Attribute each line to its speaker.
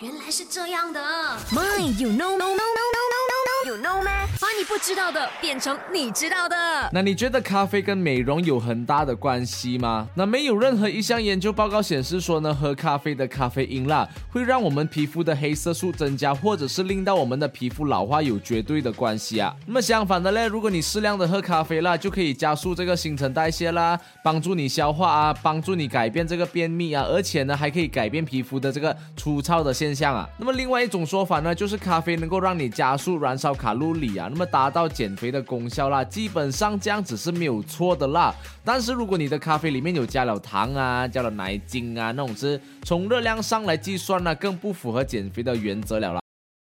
Speaker 1: 原来是这样的。
Speaker 2: My, you know, no, no,
Speaker 1: 不知道的变成你知道的。
Speaker 3: 那你觉得咖啡跟美容有很大的关系吗？那没有任何一项研究报告显示说呢，喝咖啡的咖啡因啦会让我们皮肤的黑色素增加，或者是令到我们的皮肤老化有绝对的关系啊。那么相反的嘞，如果你适量的喝咖啡啦，就可以加速这个新陈代谢啦，帮助你消化啊，帮助你改变这个便秘啊，而且呢还可以改变皮肤的这个粗糙的现象啊。那么另外一种说法呢，就是咖啡能够让你加速燃烧卡路里啊，那么达到减肥的功效啦。基本上这样子是没有错的啦。但是如果你的咖啡里面有加了糖啊，加了奶精啊，那种是从热量上来计算呢，更不符合减肥的原则了啦。